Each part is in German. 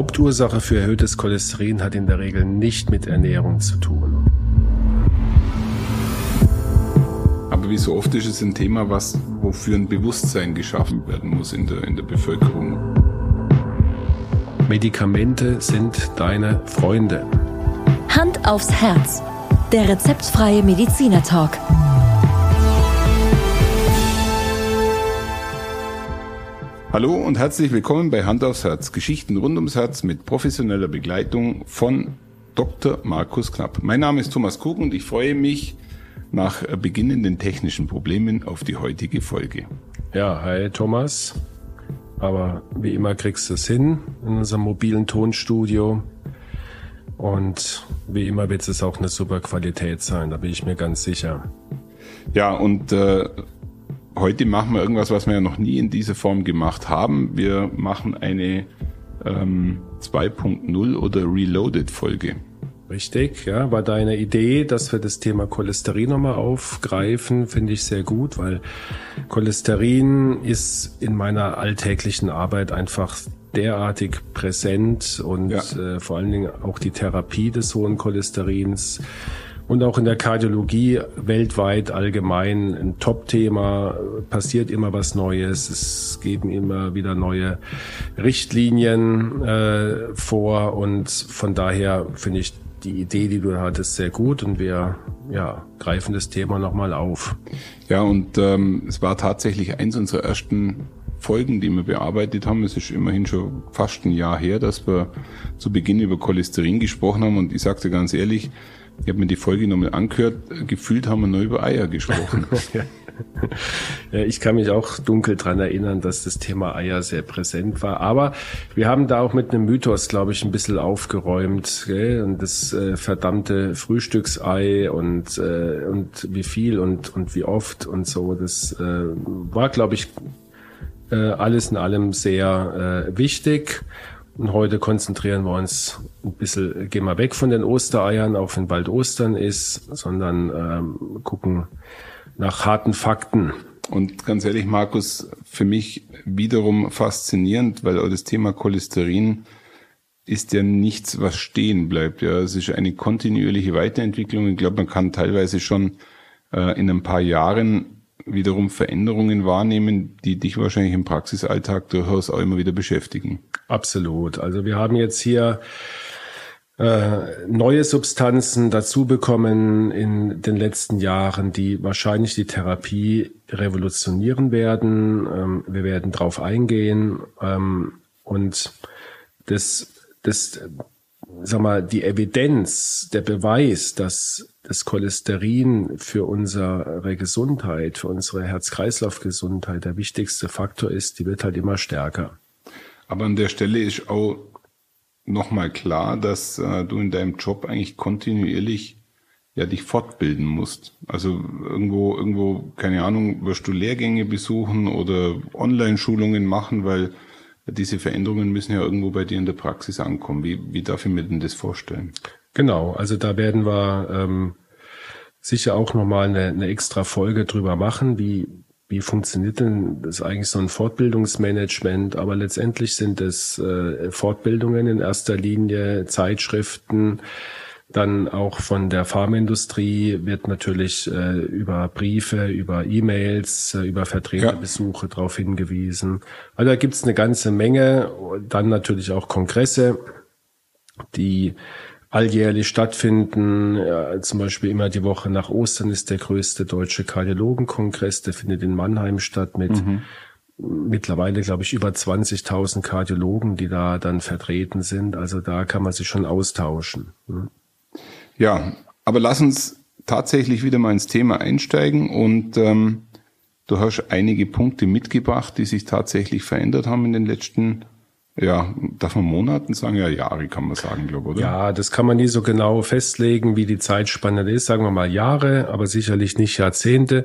Hauptursache für erhöhtes Cholesterin hat in der Regel nicht mit Ernährung zu tun. Aber wie so oft ist es ein Thema, was, wofür ein Bewusstsein geschaffen werden muss in der, in der Bevölkerung. Medikamente sind deine Freunde. Hand aufs Herz. Der rezeptfreie Mediziner Talk. Hallo und herzlich willkommen bei Hand aufs Herz. Geschichten rund ums Herz mit professioneller Begleitung von Dr. Markus Knapp. Mein Name ist Thomas Krug und ich freue mich nach beginnenden technischen Problemen auf die heutige Folge. Ja, hi Thomas. Aber wie immer kriegst du es hin in unserem mobilen Tonstudio. Und wie immer wird es auch eine super Qualität sein, da bin ich mir ganz sicher. Ja, und äh, heute machen wir irgendwas, was wir ja noch nie in dieser Form gemacht haben. Wir machen eine ähm, 2.0 oder Reloaded Folge. Richtig, ja, war deine Idee, dass wir das Thema Cholesterin nochmal aufgreifen, finde ich sehr gut, weil Cholesterin ist in meiner alltäglichen Arbeit einfach derartig präsent und ja. äh, vor allen Dingen auch die Therapie des hohen Cholesterins und auch in der Kardiologie weltweit allgemein ein Top-Thema. Passiert immer was Neues. Es geben immer wieder neue Richtlinien äh, vor und von daher finde ich die Idee, die du hattest, sehr gut und wir ja, greifen das Thema nochmal auf. Ja, und ähm, es war tatsächlich eins unserer ersten Folgen, die wir bearbeitet haben. Es ist immerhin schon fast ein Jahr her, dass wir zu Beginn über Cholesterin gesprochen haben und ich sagte ganz ehrlich, ich habe mir die Folge nochmal angehört, gefühlt haben wir nur über Eier gesprochen. ja, ich kann mich auch dunkel dran erinnern, dass das Thema Eier sehr präsent war. Aber wir haben da auch mit einem Mythos, glaube ich, ein bisschen aufgeräumt. Gell? Und das äh, verdammte Frühstücksei und, äh, und wie viel und, und wie oft und so. Das äh, war, glaube ich, äh, alles in allem sehr äh, wichtig. Und heute konzentrieren wir uns ein bisschen, gehen wir weg von den Ostereiern, auch wenn bald Ostern ist, sondern ähm, gucken nach harten Fakten. Und ganz ehrlich, Markus, für mich wiederum faszinierend, weil auch das Thema Cholesterin ist ja nichts, was stehen bleibt. Ja, es ist eine kontinuierliche Weiterentwicklung. Ich glaube, man kann teilweise schon äh, in ein paar Jahren wiederum Veränderungen wahrnehmen, die dich wahrscheinlich im Praxisalltag durchaus auch immer wieder beschäftigen. Absolut. Also wir haben jetzt hier äh, neue Substanzen dazu bekommen in den letzten Jahren, die wahrscheinlich die Therapie revolutionieren werden. Ähm, wir werden drauf eingehen ähm, und das, das, sag mal, die Evidenz, der Beweis, dass das Cholesterin für unsere Gesundheit, für unsere Herz-Kreislauf-Gesundheit der wichtigste Faktor ist, die wird halt immer stärker. Aber an der Stelle ist auch nochmal klar, dass äh, du in deinem Job eigentlich kontinuierlich ja dich fortbilden musst. Also irgendwo, irgendwo, keine Ahnung, wirst du Lehrgänge besuchen oder Online-Schulungen machen, weil diese Veränderungen müssen ja irgendwo bei dir in der Praxis ankommen. Wie, wie darf ich mir denn das vorstellen? Genau, also da werden wir ähm, sicher auch nochmal eine, eine extra Folge drüber machen, wie, wie funktioniert denn das eigentlich so ein Fortbildungsmanagement? Aber letztendlich sind es äh, Fortbildungen in erster Linie, Zeitschriften, dann auch von der Pharmaindustrie wird natürlich äh, über Briefe, über E-Mails, äh, über Vertreterbesuche ja. darauf hingewiesen. Also da gibt's eine ganze Menge. Dann natürlich auch Kongresse, die alljährlich stattfinden. Ja, zum Beispiel immer die Woche nach Ostern ist der größte deutsche Kardiologenkongress. Der findet in Mannheim statt mit mhm. mittlerweile, glaube ich, über 20.000 Kardiologen, die da dann vertreten sind. Also da kann man sich schon austauschen. Hm. Ja, aber lass uns tatsächlich wieder mal ins Thema einsteigen und ähm, du hast einige Punkte mitgebracht, die sich tatsächlich verändert haben in den letzten ja, darf man Monaten sagen? Ja, Jahre kann man sagen, glaube ich, oder? Ja, das kann man nie so genau festlegen, wie die Zeitspanne ist. Sagen wir mal Jahre, aber sicherlich nicht Jahrzehnte.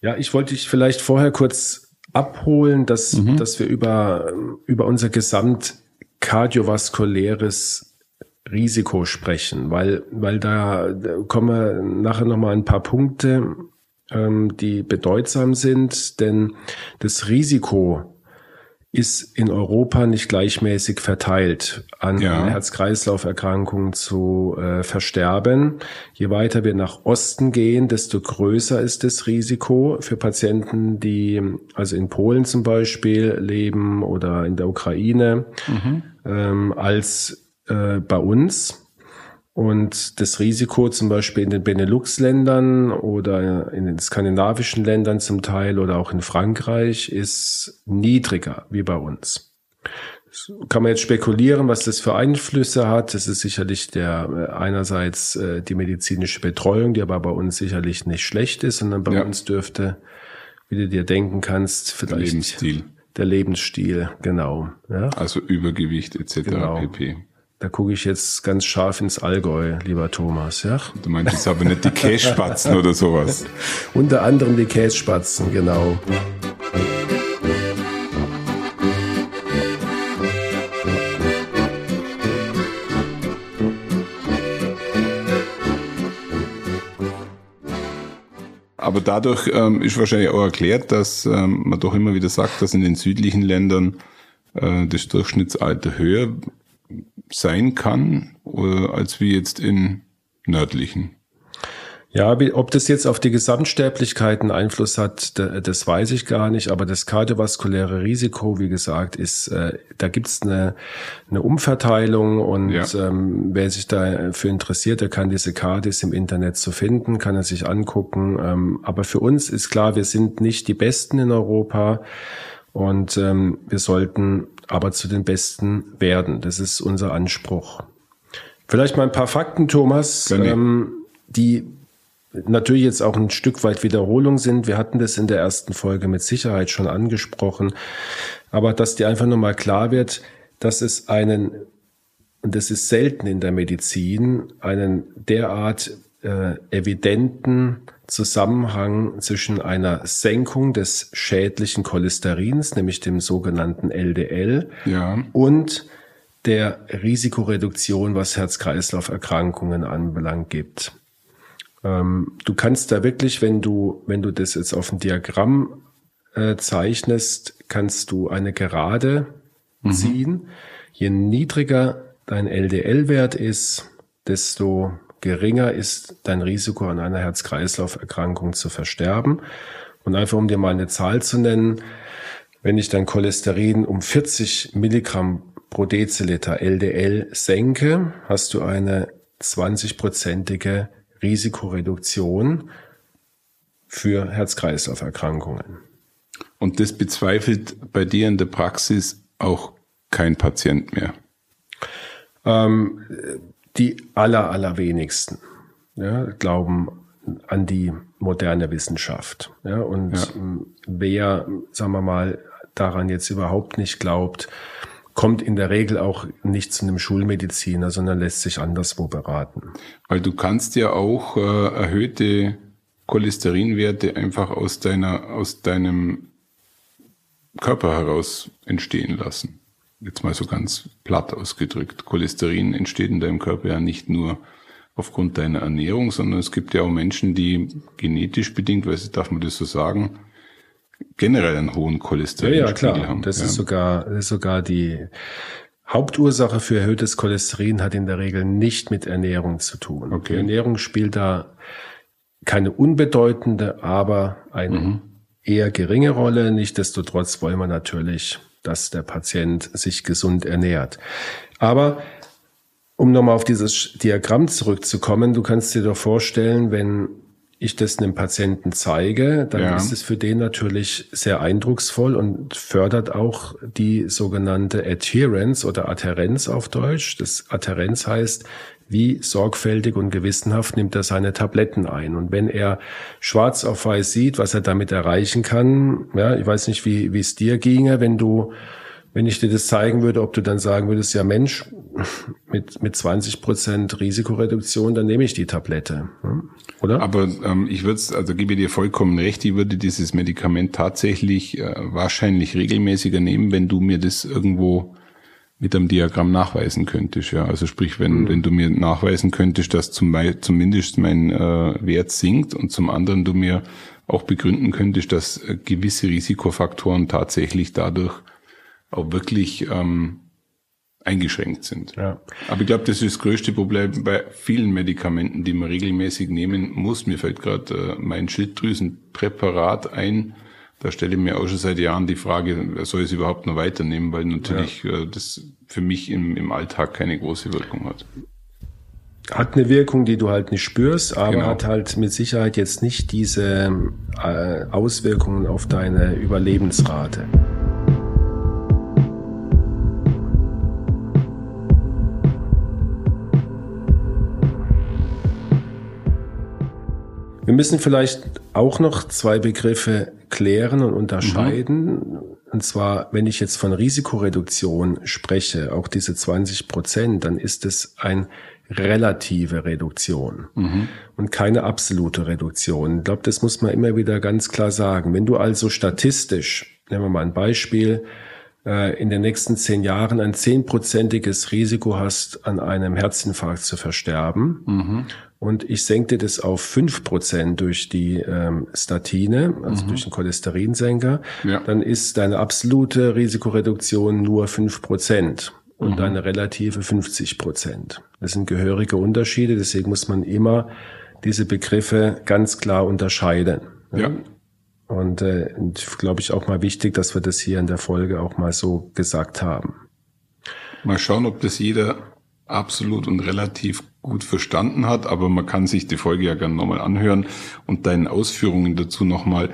Ja, ich wollte dich vielleicht vorher kurz abholen, dass, mhm. dass wir über, über unser gesamt kardiovaskuläres Risiko sprechen, weil, weil da, kommen nachher nochmal ein paar Punkte, ähm, die bedeutsam sind, denn das Risiko ist in Europa nicht gleichmäßig verteilt an Ja. Herz-Kreislauf-Erkrankungen zu äh, versterben. Je weiter wir nach Osten gehen, desto größer ist das Risiko für Patienten, die also in Polen zum Beispiel leben oder in der Ukraine, ähm, als äh, bei uns. Und das Risiko zum Beispiel in den Benelux-Ländern oder in den skandinavischen Ländern zum Teil oder auch in Frankreich ist niedriger wie bei uns. Kann man jetzt spekulieren, was das für Einflüsse hat. Das ist sicherlich der äh, einerseits äh, die medizinische Betreuung, die aber bei uns sicherlich nicht schlecht ist, sondern bei Ja. uns dürfte, wie du dir denken kannst, vielleicht Lebensstil. der Lebensstil, genau. Ja? Also Übergewicht etc. Genau. pp. Da gucke ich jetzt ganz scharf ins Allgäu, lieber Thomas, ja. Du meinst jetzt aber nicht die Kässpatzen oder sowas. Unter anderem die Kässpatzen, genau. Aber dadurch ähm, ist wahrscheinlich auch erklärt, dass ähm, man doch immer wieder sagt, dass in den südlichen Ländern äh, das Durchschnittsalter höher sein kann, äh, als wie jetzt in nördlichen. Ja, wie- ob das jetzt auf die Gesamtsterblichkeit einen Einfluss hat, da- das weiß ich gar nicht. Aber das kardiovaskuläre Risiko, wie gesagt, ist, äh, da gibt's eine, eine Umverteilung und Ja. ähm, wer sich dafür interessiert, der kann diese Kardis im Internet zu finden, kann er sich angucken. Ähm, aber für uns ist klar, wir sind nicht die Besten in Europa und ähm, wir sollten aber zu den Besten werden. Das ist unser Anspruch. Vielleicht mal ein paar Fakten, Thomas, ähm, die natürlich jetzt auch ein Stück weit Wiederholung sind. Wir hatten das in der ersten Folge mit Sicherheit schon angesprochen. Aber dass dir einfach nochmal klar wird, dass es einen, und das ist selten in der Medizin, einen derart äh, evidenten Zusammenhang zwischen einer Senkung des schädlichen Cholesterins, nämlich dem sogenannten LDL, Ja. und der Risikoreduktion, was Herz-Kreislauf-Erkrankungen anbelangt, gibt. Ähm, du kannst da wirklich, wenn du, wenn du das jetzt auf ein Diagramm äh, zeichnest, kannst du eine Gerade ziehen. Je niedriger dein LDL-Wert ist, desto geringer ist dein Risiko an einer Herz-Kreislauf-Erkrankung zu versterben. Und einfach um dir mal eine Zahl zu nennen, wenn ich dein Cholesterin um 40 Milligramm pro Deziliter LDL senke, hast du eine 20-prozentige Risikoreduktion für Herz-Kreislauf-Erkrankungen. Und das bezweifelt bei dir in der Praxis auch kein Patient mehr. Ähm, die aller, allerwenigsten ja, glauben an die moderne Wissenschaft. Ja, und Ja. wer, sagen wir mal, daran jetzt überhaupt nicht glaubt, kommt in der Regel auch nicht zu einem Schulmediziner, sondern lässt sich anderswo beraten. Weil du kannst ja auch äh, erhöhte Cholesterinwerte einfach aus deiner, aus deinem Körper heraus entstehen lassen. Jetzt mal so ganz platt ausgedrückt. Cholesterin entsteht in deinem Körper ja nicht nur aufgrund deiner Ernährung, sondern es gibt ja auch Menschen, die genetisch bedingt, weiß ich, darf man das so sagen, generell einen hohen Ja, Cholesterinspiegel ja, klar. haben. Das ja. ist sogar, das ist sogar die Hauptursache für erhöhtes Cholesterin hat in der Regel nicht mit Ernährung zu tun. Okay. Die Ernährung spielt da keine unbedeutende, aber eine Mhm. eher geringe Rolle. Nichtsdestotrotz wollen wir natürlich, dass der Patient sich gesund ernährt. Aber um nochmal auf dieses Diagramm zurückzukommen, du kannst dir doch vorstellen, wenn ich das einem Patienten zeige, dann Ja. ist es für den natürlich sehr eindrucksvoll und fördert auch die sogenannte Adherence oder Adherenz auf Deutsch. Das Adherenz heißt, wie sorgfältig und gewissenhaft nimmt er seine Tabletten ein. Und wenn er schwarz auf weiß sieht, was er damit erreichen kann, ja, ich weiß nicht, wie, wie es dir ginge, wenn du wenn ich dir das zeigen würde, ob du dann sagen würdest, ja Mensch, mit, mit 20 Prozent Risikoreduktion, dann nehme ich die Tablette. Oder? Aber ähm, ich würde, also gebe dir vollkommen recht, ich würde dieses Medikament tatsächlich äh, wahrscheinlich regelmäßiger nehmen, wenn du mir das irgendwo mit einem Diagramm nachweisen könntest. Ja, also sprich, wenn wenn du mir nachweisen könntest, dass zum, zumindest mein äh, Wert sinkt und zum anderen du mir auch begründen könntest, dass äh, gewisse Risikofaktoren tatsächlich dadurch auch wirklich ähm, eingeschränkt sind. Ja. Aber ich glaube, das ist das größte Problem bei vielen Medikamenten, die man regelmäßig nehmen muss. Mir fällt gerade äh, mein Schilddrüsenpräparat ein. Da stelle ich mir auch schon seit Jahren die Frage, soll ich es überhaupt noch weiternehmen, weil natürlich ja. äh, das für mich im, im Alltag keine große Wirkung hat hat eine Wirkung, die du halt nicht spürst, aber genau. hat halt mit Sicherheit jetzt nicht diese äh, Auswirkungen auf deine Überlebensrate. Wir müssen vielleicht auch noch zwei Begriffe klären und unterscheiden. Mhm. Und zwar, wenn ich jetzt von Risikoreduktion spreche, auch diese 20 Prozent, dann ist es ein relative Reduktion mhm. und keine absolute Reduktion. Ich glaube, das muss man immer wieder ganz klar sagen. Wenn du also statistisch, nehmen wir mal ein Beispiel, äh, in den nächsten zehn Jahren ein zehnprozentiges Risiko hast, an einem Herzinfarkt zu versterben, mhm. und ich senkte das auf fünf Prozent durch die ähm, Statine, also mhm. durch den Cholesterinsenker, ja. dann ist deine absolute Risikoreduktion nur fünf Prozent und mhm. eine relative 50 Prozent. Das sind gehörige Unterschiede, deswegen muss man immer diese Begriffe ganz klar unterscheiden. Ja. Und, äh, und glaube ich auch mal wichtig, dass wir das hier in der Folge auch mal so gesagt haben. Mal schauen, ob das jeder absolut und relativ gut verstanden hat, aber man kann sich die Folge ja gerne nochmal anhören und deinen Ausführungen dazu nochmal.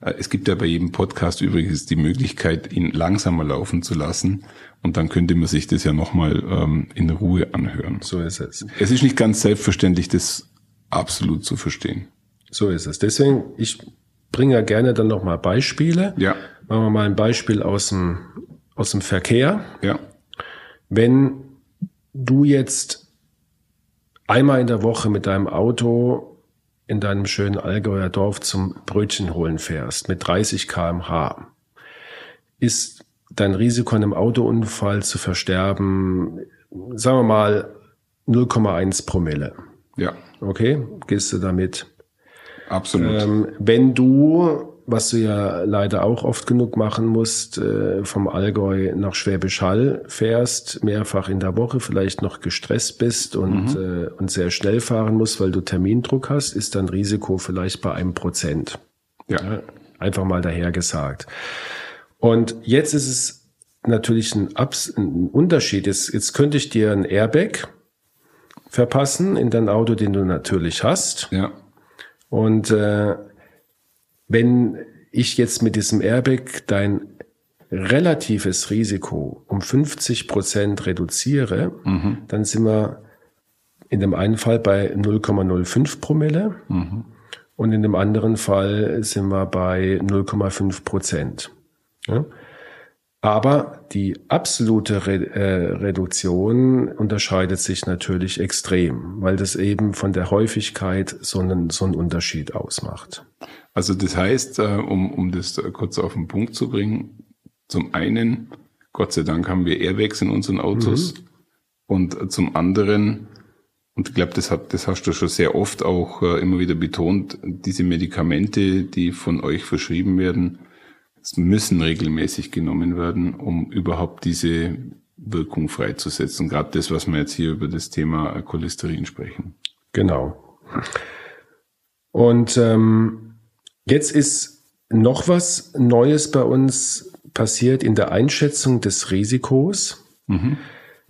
Äh, es gibt ja bei jedem Podcast übrigens die Möglichkeit, ihn langsamer laufen zu lassen und dann könnte man sich das ja nochmal ähm, in Ruhe anhören. So ist es. Es ist nicht ganz selbstverständlich, das absolut zu verstehen. So ist es. Deswegen, ich bringe ja gerne dann nochmal Beispiele. Ja. Machen wir mal ein Beispiel aus dem, aus dem Verkehr. Ja. Wenn du jetzt einmal in der Woche mit deinem Auto in deinem schönen Allgäuer Dorf zum Brötchen holen fährst mit 30 kmh, ist dein Risiko an einem Autounfall zu versterben, sagen wir mal 0,1 Promille. Ja. Okay, gehst du damit? Absolut. Ähm, wenn du, was du ja leider auch oft genug machen musst, äh, vom Allgäu nach Schwäbisch Hall fährst, mehrfach in der Woche, vielleicht noch gestresst bist und, mhm. äh, und sehr schnell fahren musst, weil du Termindruck hast, ist dein Risiko vielleicht bei einem Prozent. Ja. ja einfach mal daher gesagt. Und jetzt ist es natürlich ein, Abs ein Unterschied. Jetzt, jetzt könnte ich dir ein Airbag verpassen in dein Auto, den du natürlich hast. Ja. Und äh, wenn ich jetzt mit diesem Airbag dein relatives Risiko um 50 Prozent reduziere, mhm. dann sind wir in dem einen Fall bei 0,05 Promille mhm. und in dem anderen Fall sind wir bei 0,5 Prozent. Ja? Aber die absolute Re äh, Reduktion unterscheidet sich natürlich extrem, weil das eben von der Häufigkeit so einen, so einen Unterschied ausmacht. Also das heißt, äh, um, um das kurz auf den Punkt zu bringen, zum einen, Gott sei Dank haben wir Airbags in unseren Autos mhm. und zum anderen, und ich glaube, das, hat, das hast du schon sehr oft auch äh, immer wieder betont, diese Medikamente, die von euch verschrieben werden, müssen regelmäßig genommen werden, um überhaupt diese Wirkung freizusetzen. Gerade das, was wir jetzt hier über das Thema Cholesterin sprechen. Genau. Und ähm, jetzt ist noch was Neues bei uns passiert in der Einschätzung des Risikos, mhm.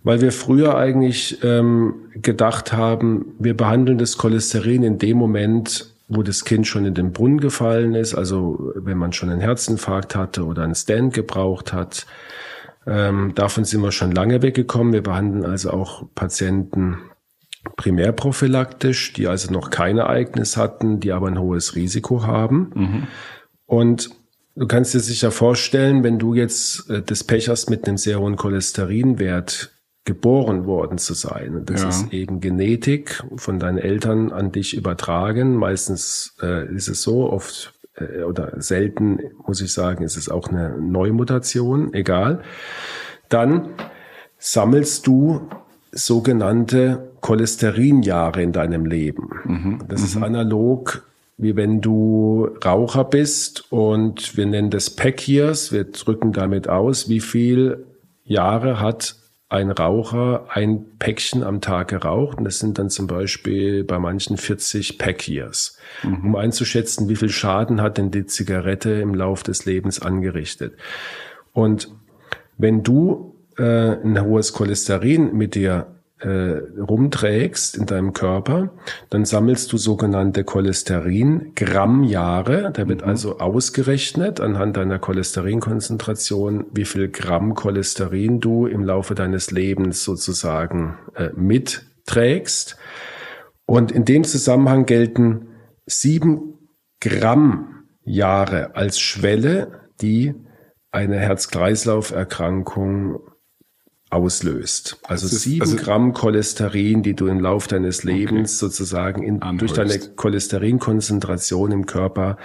weil wir früher eigentlich ähm, gedacht haben, wir behandeln das Cholesterin in dem Moment, wo das Kind schon in den Brunnen gefallen ist, also wenn man schon einen Herzinfarkt hatte oder einen Stand gebraucht hat. Ähm, davon sind wir schon lange weggekommen. Wir behandeln also auch Patienten primärprophylaktisch, die also noch kein Ereignis hatten, die aber ein hohes Risiko haben. Mhm. Und du kannst dir sicher vorstellen, wenn du jetzt äh, das Pech hast mit einem sehr hohen Cholesterinwert, geboren worden zu sein. Und das ja. ist eben Genetik von deinen Eltern an dich übertragen. Meistens äh, ist es so, oft äh, oder selten, muss ich sagen, ist es auch eine Neumutation, egal. Dann sammelst du sogenannte Cholesterinjahre in deinem Leben. Mhm. Das mhm. ist analog wie wenn du Raucher bist und wir nennen das Pack Years, wir drücken damit aus, wie viel Jahre hat ein Raucher ein Päckchen am Tag geraucht. Und das sind dann zum Beispiel bei manchen 40 Pack Years, mhm. um einzuschätzen, wie viel Schaden hat denn die Zigarette im Lauf des Lebens angerichtet. Und wenn du äh, ein hohes Cholesterin mit dir äh, rumträgst in deinem Körper, dann sammelst du sogenannte Cholesterin-Grammjahre. Da wird mhm. also ausgerechnet anhand deiner Cholesterinkonzentration, wie viel Gramm Cholesterin du im Laufe deines Lebens sozusagen äh, mitträgst. Und in dem Zusammenhang gelten sieben Grammjahre als Schwelle, die eine Herz-Kreislauf-Erkrankung auslöst. Also sieben also, Gramm Cholesterin, die du im Lauf deines Lebens okay. sozusagen in, durch deine Cholesterinkonzentration im Körper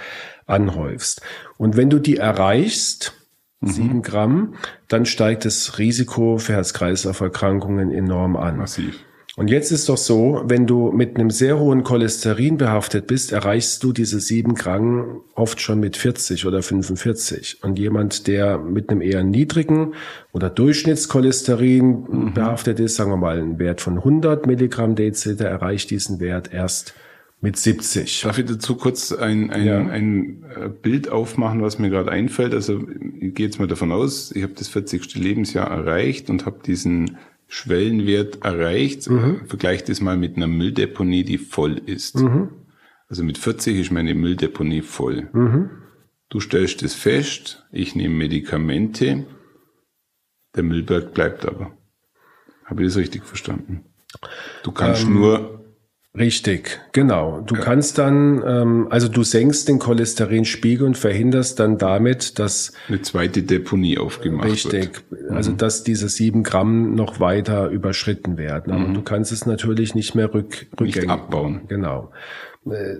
anhäufst. Und wenn du die erreichst, mhm. sieben Gramm, dann steigt das Risiko für Herz-Kreislauf-Erkrankungen enorm an. Massiv. Und jetzt ist doch so, wenn du mit einem sehr hohen Cholesterin behaftet bist, erreichst du diese sieben Gramm oft schon mit 40 oder 45. Und jemand, der mit einem eher niedrigen oder Durchschnittscholesterin mhm. behaftet ist, sagen wir mal einen Wert von 100 Milligramm Deziliter, erreicht diesen Wert erst mit 70. Darf ich dazu kurz ein, ein, ja. ein äh, Bild aufmachen, was mir gerade einfällt? Also ich gehe jetzt mal davon aus, ich habe das 40. Lebensjahr erreicht und habe diesen Schwellenwert erreicht. Mhm. Vergleicht das mal mit einer Mülldeponie, die voll ist. Mhm. Also mit 40 ist meine Mülldeponie voll. Mhm. Du stellst es fest, ich nehme Medikamente, der Müllberg bleibt aber. Habe ich das richtig verstanden? Du kannst ähm, nur Richtig, genau. Du ja. kannst dann, ähm, also du senkst den Cholesterinspiegel und verhinderst dann damit, dass eine zweite Deponie aufgemacht richtig, wird. Richtig, also mhm. dass diese sieben Gramm noch weiter überschritten werden. Aber mhm. du kannst es natürlich nicht mehr rück, rückgängig nicht abbauen. Genau. Äh,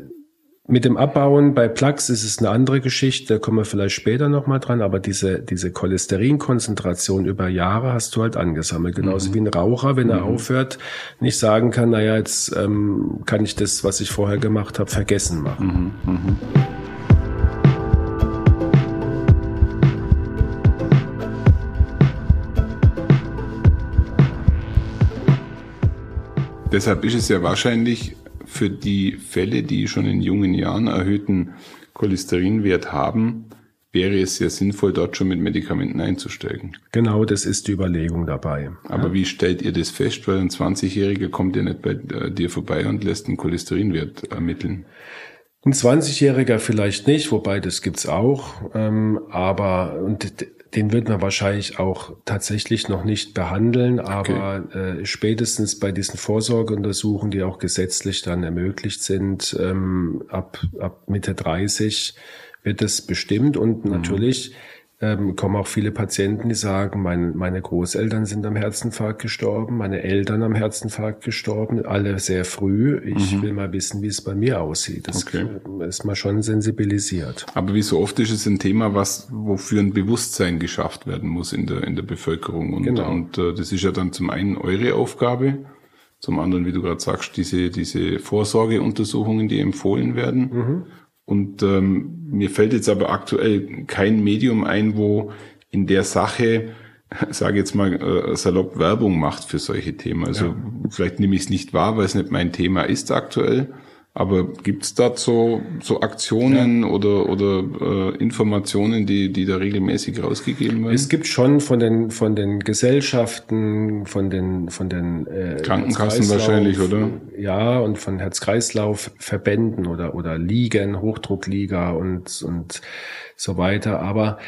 mit dem Abbauen bei Plaques ist es eine andere Geschichte, da kommen wir vielleicht später nochmal dran, aber diese, diese Cholesterinkonzentration über Jahre hast du halt angesammelt. Genauso mhm. wie ein Raucher, wenn er mhm. aufhört, nicht sagen kann, naja, jetzt ähm, kann ich das, was ich vorher gemacht habe, vergessen machen. Mhm. mhm. Deshalb ist es ja wahrscheinlich für die Fälle, die schon in jungen Jahren erhöhten Cholesterinwert haben, wäre es sehr sinnvoll, dort schon mit Medikamenten einzusteigen. Genau, das ist die Überlegung dabei. Aber ja. wie stellt ihr das fest? Weil ein 20-Jähriger kommt ja nicht bei äh, dir vorbei und lässt einen Cholesterinwert ermitteln. Ein 20-Jähriger vielleicht nicht, wobei das gibt's auch. Ähm, aber und den wird man wahrscheinlich auch tatsächlich noch nicht behandeln, aber okay. äh, spätestens bei diesen Vorsorgeuntersuchungen, die auch gesetzlich dann ermöglicht sind, ähm, ab, ab Mitte 30 wird es bestimmt und mhm. Ähm, kommen auch viele Patienten, die sagen, mein, meine Großeltern sind am Herzinfarkt gestorben, meine Eltern am Herzinfarkt gestorben, alle sehr früh. Ich mhm. will mal wissen, wie es bei mir aussieht. Das okay. ist mal schon sensibilisiert. Aber wie so oft ist es ein Thema, was wofür ein Bewusstsein geschafft werden muss in der in der Bevölkerung und, genau. und äh, das ist ja dann zum einen eure Aufgabe. Zum anderen, wie du gerade sagst, diese, diese Vorsorgeuntersuchungen, die empfohlen werden. Mhm. Und ähm, mir fällt jetzt aber aktuell kein Medium ein, wo in der Sache, sage jetzt mal äh, salopp, Werbung macht für solche Themen. Also ja. vielleicht nehme ich es nicht wahr, weil es nicht mein Thema ist aktuell. Aber gibt es da so, so Aktionen ja. oder, oder äh, Informationen, die, die da regelmäßig rausgegeben werden? Es gibt schon von den, von den Gesellschaften, von den, von den äh, Krankenkassen wahrscheinlich, oder? Ja, und von Herz-Kreislauf-Verbänden oder, oder Ligen, Hochdruckliga und, und so weiter. Aber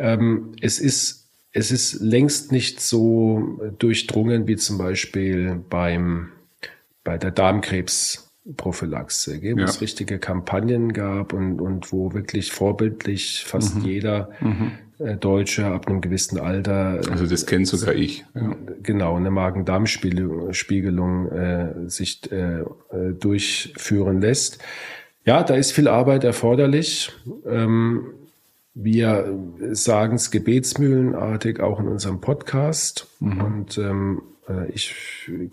ähm, es ist es ist längst nicht so durchdrungen wie zum Beispiel beim, bei der Darmkrebs Prophylaxe, gell? wo ja. es richtige Kampagnen gab und, und wo wirklich vorbildlich fast mhm. jeder mhm. Äh, Deutsche ab einem gewissen Alter. Äh, also das kennt sogar ich. Ja. Genau, eine Magen-Darm-Spiegelung äh, sich äh, äh, durchführen lässt. Ja, da ist viel Arbeit erforderlich. Ähm, wir sagen es gebetsmühlenartig auch in unserem Podcast. Mhm. Und ähm, äh, ich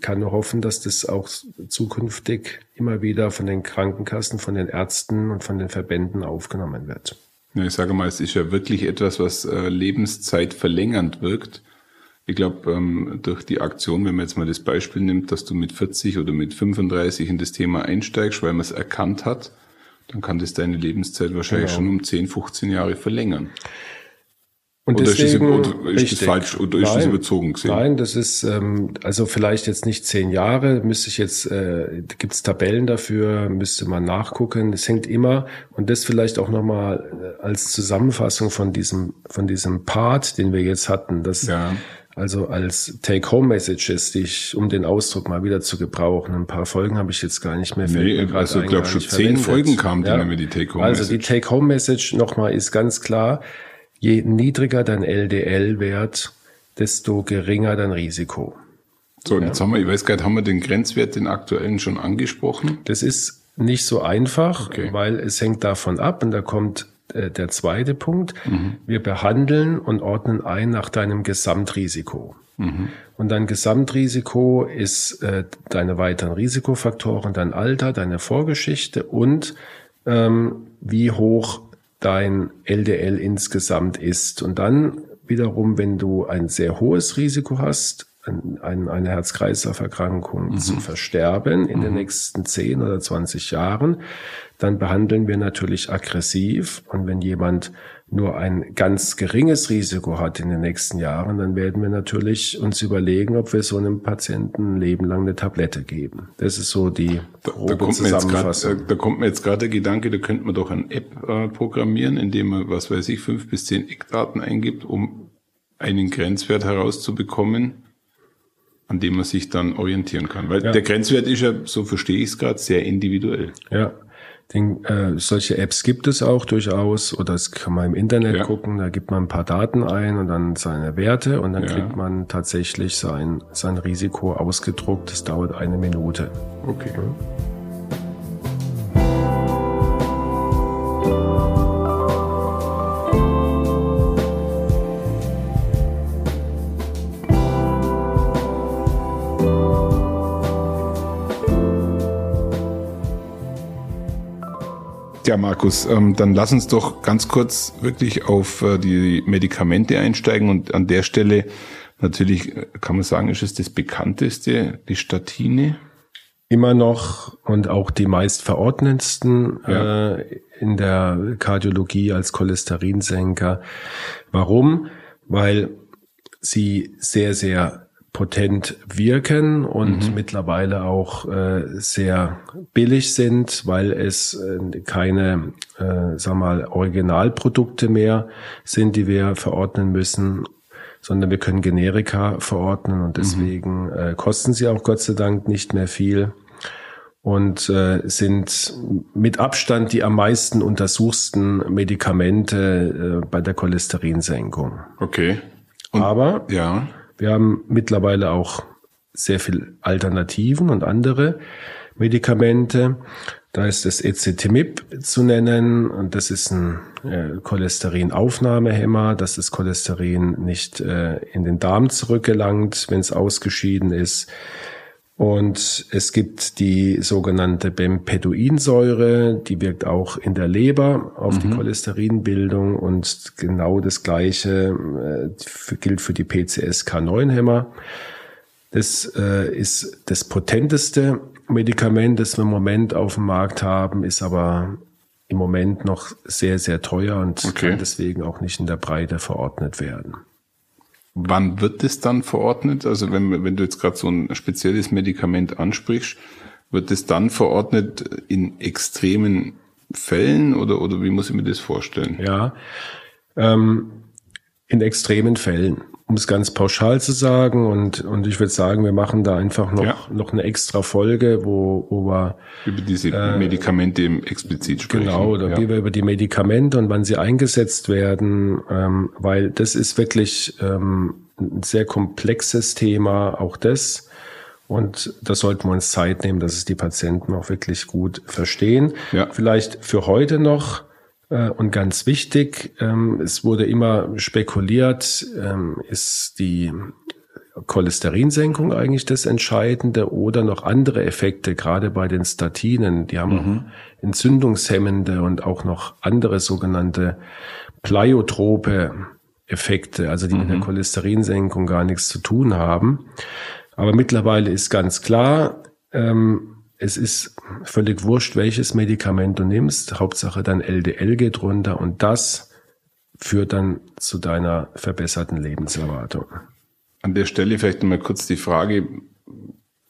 kann nur hoffen, dass das auch zukünftig immer wieder von den Krankenkassen, von den Ärzten und von den Verbänden aufgenommen wird. Ja, ich sage mal, es ist ja wirklich etwas, was äh, Lebenszeit verlängernd wirkt. Ich glaube, ähm, durch die Aktion, wenn man jetzt mal das Beispiel nimmt, dass du mit 40 oder mit 35 in das Thema einsteigst, weil man es erkannt hat, dann kann das deine Lebenszeit wahrscheinlich genau. schon um 10, 15 Jahre verlängern. Und oder deswegen, ist, das, oder ist das falsch oder ist nein, das überzogen gesehen? Nein, das ist ähm, also vielleicht jetzt nicht zehn Jahre, müsste ich jetzt, äh, gibt es Tabellen dafür, müsste man nachgucken. Es hängt immer, und das vielleicht auch nochmal äh, als Zusammenfassung von diesem, von diesem Part, den wir jetzt hatten, das ja. also als Take-Home-Messages, die ich, um den Ausdruck mal wieder zu gebrauchen, ein paar Folgen habe ich jetzt gar nicht mehr. Nee, also ich glaube schon zehn Folgen kamen ja. die mit die Take-Home-Message. Also die Take-Home-Message nochmal ist ganz klar, Je niedriger dein LDL-Wert, desto geringer dein Risiko. So, und ja. jetzt haben wir, ich weiß gar nicht, haben wir den Grenzwert, den aktuellen schon angesprochen? Das ist nicht so einfach, okay. weil es hängt davon ab und da kommt äh, der zweite Punkt. Mhm. Wir behandeln und ordnen ein nach deinem Gesamtrisiko. Mhm. Und dein Gesamtrisiko ist äh, deine weiteren Risikofaktoren, dein Alter, deine Vorgeschichte und ähm, wie hoch dein LDL insgesamt ist. Und dann wiederum, wenn du ein sehr hohes Risiko hast, ein, eine Herz-Kreislauf-Erkrankung mhm. zu versterben in mhm. den nächsten 10 oder 20 Jahren, dann behandeln wir natürlich aggressiv. Und wenn jemand nur ein ganz geringes Risiko hat in den nächsten Jahren, dann werden wir natürlich uns überlegen, ob wir so einem Patienten ein Leben lang eine Tablette geben. Das ist so die grobe da, Zusammenfassung. Grad, da kommt mir jetzt gerade der Gedanke, da könnte man doch eine App äh, programmieren, indem man, was weiß ich, fünf bis zehn Eckdaten eingibt, um einen Grenzwert herauszubekommen, an dem man sich dann orientieren kann. Weil ja. der Grenzwert ist ja, so verstehe ich es gerade, sehr individuell. Ja. Den, äh, solche Apps gibt es auch durchaus oder das kann man im Internet ja. gucken, da gibt man ein paar Daten ein und dann seine Werte und dann ja. kriegt man tatsächlich sein, sein Risiko ausgedruckt. Das dauert eine Minute. Okay. Mhm. Ja, Markus, ähm, dann lass uns doch ganz kurz wirklich auf äh, die Medikamente einsteigen und an der Stelle natürlich äh, kann man sagen, ist es das bekannteste, die Statine. Immer noch und auch die meist verordnetsten ja. äh, in der Kardiologie als Cholesterinsenker. Warum? Weil sie sehr, sehr potent wirken und mhm. mittlerweile auch äh, sehr billig sind, weil es äh, keine, äh, sag mal, Originalprodukte mehr sind, die wir verordnen müssen, sondern wir können Generika verordnen und mhm. deswegen mhm. äh, kosten sie auch Gott sei Dank nicht mehr viel und äh, sind mit Abstand die am meisten untersuchsten Medikamente äh, bei der Cholesterinsenkung. Okay. Und, Aber ja wir haben mittlerweile auch sehr viel Alternativen und andere Medikamente. Da ist das Ecetimib zu nennen und das ist ein äh, Cholesterinaufnahmehemmer, dass das Cholesterin nicht äh, in den Darm zurückgelangt, wenn es ausgeschieden ist. Und es gibt die sogenannte Bempeduinsäure, die wirkt auch in der Leber auf mhm. die Cholesterinbildung und genau das gleiche äh, gilt für die PCSK9-Hämmer. Das äh, ist das potenteste Medikament, das wir im Moment auf dem Markt haben, ist aber im Moment noch sehr, sehr teuer und okay. kann deswegen auch nicht in der Breite verordnet werden. Wann wird es dann verordnet? Also wenn, wenn du jetzt gerade so ein spezielles Medikament ansprichst, wird es dann verordnet in extremen Fällen oder, oder wie muss ich mir das vorstellen? Ja, ähm, in extremen Fällen, um es ganz pauschal zu sagen. Und, und ich würde sagen, wir machen da einfach noch, ja. noch eine extra Folge, wo, wo wir über diese äh, Medikamente explizit sprechen. Genau, oder ja. wie wir über die Medikamente und wann sie eingesetzt werden, ähm, weil das ist wirklich ähm, ein sehr komplexes Thema, auch das. Und da sollten wir uns Zeit nehmen, dass es die Patienten auch wirklich gut verstehen. Ja. Vielleicht für heute noch und ganz wichtig, ähm, es wurde immer spekuliert, ähm, ist die Cholesterinsenkung eigentlich das Entscheidende oder noch andere Effekte, gerade bei den Statinen. Die haben mhm. auch entzündungshemmende und auch noch andere sogenannte pleiotrope Effekte, also die mhm. mit der mhm. Cholesterinsenkung gar nichts zu tun haben. Aber mittlerweile ist ganz klar, ähm, es ist völlig wurscht, welches Medikament du nimmst. Hauptsache dein LDL geht runter und das führt dann zu deiner verbesserten Lebenserwartung. An der Stelle vielleicht mal kurz die Frage,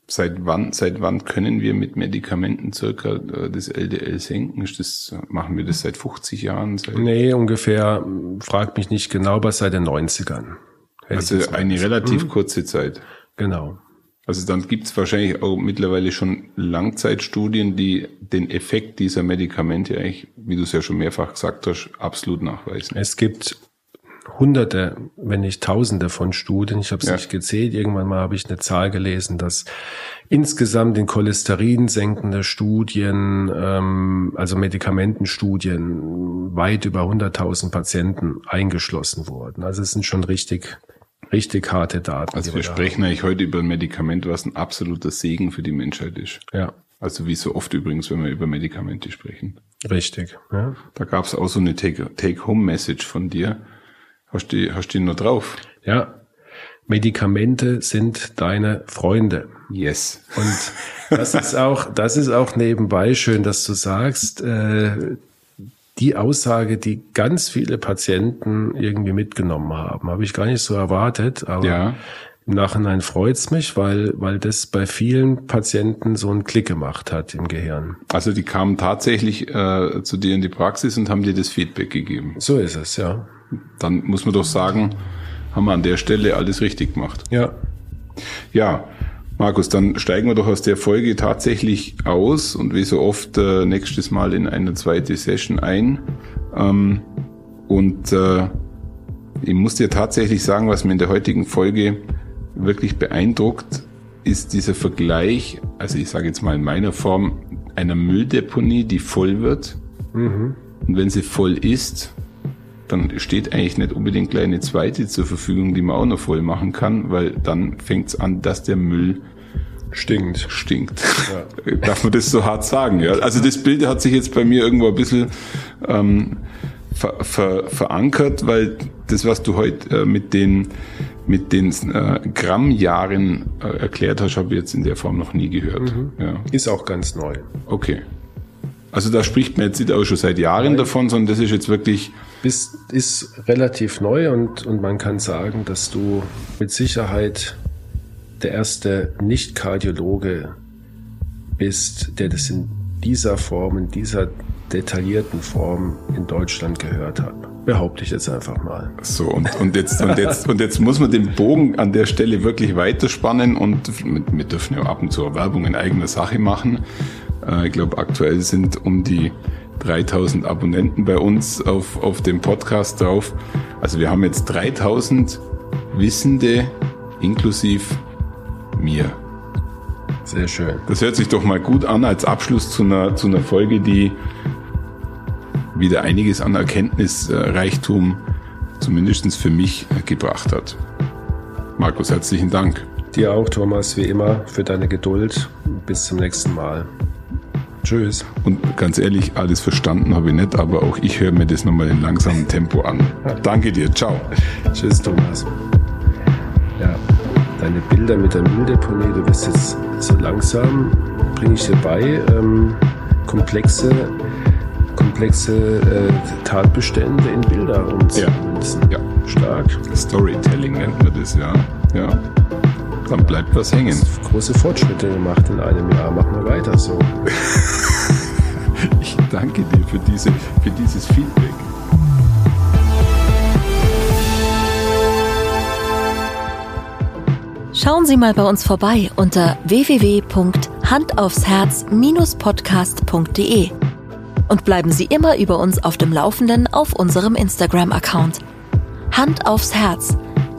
seit wann, seit wann können wir mit Medikamenten circa äh, das LDL senken? Das, machen wir das seit 50 Jahren? Seit nee, ungefähr, fragt mich nicht genau, aber seit den 90ern. Also eine relativ hm? kurze Zeit. Genau. Also dann gibt es wahrscheinlich auch mittlerweile schon Langzeitstudien, die den Effekt dieser Medikamente eigentlich, wie du es ja schon mehrfach gesagt hast, absolut nachweisen. Es gibt Hunderte, wenn nicht Tausende von Studien. Ich habe es ja. nicht gezählt. Irgendwann mal habe ich eine Zahl gelesen, dass insgesamt in Cholesterin senkende Studien, ähm, also Medikamentenstudien, weit über 100.000 Patienten eingeschlossen wurden. Also es sind schon richtig richtig harte Daten. Also wir, sprechen eigentlich heute über ein Medikament, was ein absoluter Segen für die Menschheit ist. Ja. Also wie so oft übrigens, wenn wir über Medikamente sprechen. Richtig. Ja. Da gab es auch so eine Take-Home-Message von dir. Hast du, hast du die noch drauf? Ja. Medikamente sind deine Freunde. Yes. Und das ist auch, das ist auch nebenbei schön, dass du sagst, äh, die Aussage, die ganz viele Patienten irgendwie mitgenommen haben. Habe ich gar nicht so erwartet, aber ja. im Nachhinein freut's mich, weil, weil das bei vielen Patienten so einen Klick gemacht hat im Gehirn. Also die kamen tatsächlich äh, zu dir in die Praxis und haben dir das Feedback gegeben. So ist es, ja. Dann muss man doch sagen, haben wir an der Stelle alles richtig gemacht. Ja. Ja, Markus, dann steigen wir doch aus der Folge tatsächlich aus und wie so oft äh, nächstes Mal in eine zweite Session ein. Ähm, und äh, ich muss dir tatsächlich sagen, was mir in der heutigen Folge wirklich beeindruckt, ist dieser Vergleich, also ich sage jetzt mal in meiner Form, einer Mülldeponie, die voll wird. Mhm. Und wenn sie voll ist, dann steht eigentlich nicht unbedingt gleich eine zweite zur Verfügung, die man auch noch voll machen kann, weil dann fängt es an, dass der Müll stinkt. Stinkt. Ja. Darf man das so hart sagen? Ja? Also das Bild hat sich jetzt bei mir irgendwo ein bisschen ähm, ver, ver, verankert, weil das, was du heute äh, mit den mit den äh, Grammjahren äh, erklärt hast, habe ich jetzt in der Form noch nie gehört. Mhm. Ja. Ist auch ganz neu. Okay. Also da spricht man jetzt nicht auch schon seit Jahren Nein. davon, sondern das ist jetzt wirklich ist, ist relativ neu und, und man kann sagen, dass du mit Sicherheit der erste Nicht-Kardiologe bist, der das in dieser Form, in dieser detaillierten Form in Deutschland gehört hat. Behaupte ich jetzt einfach mal. So, und, und, jetzt, und, jetzt, und jetzt muss man den Bogen an der Stelle wirklich weiterspannen und wir dürfen ja ab und zu Werbung in eigener Sache machen. Äh, ich glaube, aktuell sind um die 3000 Abonnenten bei uns auf, auf dem Podcast drauf. Also wir haben jetzt 3000 Wissende inklusive mir. Sehr schön. Das hört sich doch mal gut an als Abschluss zu einer, zu einer Folge, die wieder einiges an Erkenntnisreichtum zumindest für mich gebracht hat. Markus, herzlichen Dank. Dir auch, Thomas, wie immer, für deine Geduld. Bis zum nächsten Mal. Tschüss. Und ganz ehrlich, alles verstanden habe ich nicht, aber auch ich höre mir das nochmal in langsamem Tempo an. Danke dir. Ciao. Tschüss, Thomas. Ja, deine Bilder mit der Mülldeponie, du wirst jetzt so langsam, bringe ich dir bei, ähm, komplexe, komplexe äh, Tatbestände in Bilder umzumünzen. Ja. ja. Stark. Storytelling nennt man das, ja. Ja. Dann bleibt was hängen. Große Fortschritte gemacht in einem Jahr. Machen wir weiter so. ich danke dir für, diese, für dieses Feedback. Schauen Sie mal bei uns vorbei unter www.handaufsherz-podcast.de und bleiben Sie immer über uns auf dem Laufenden auf unserem Instagram-Account. Hand aufs Herz –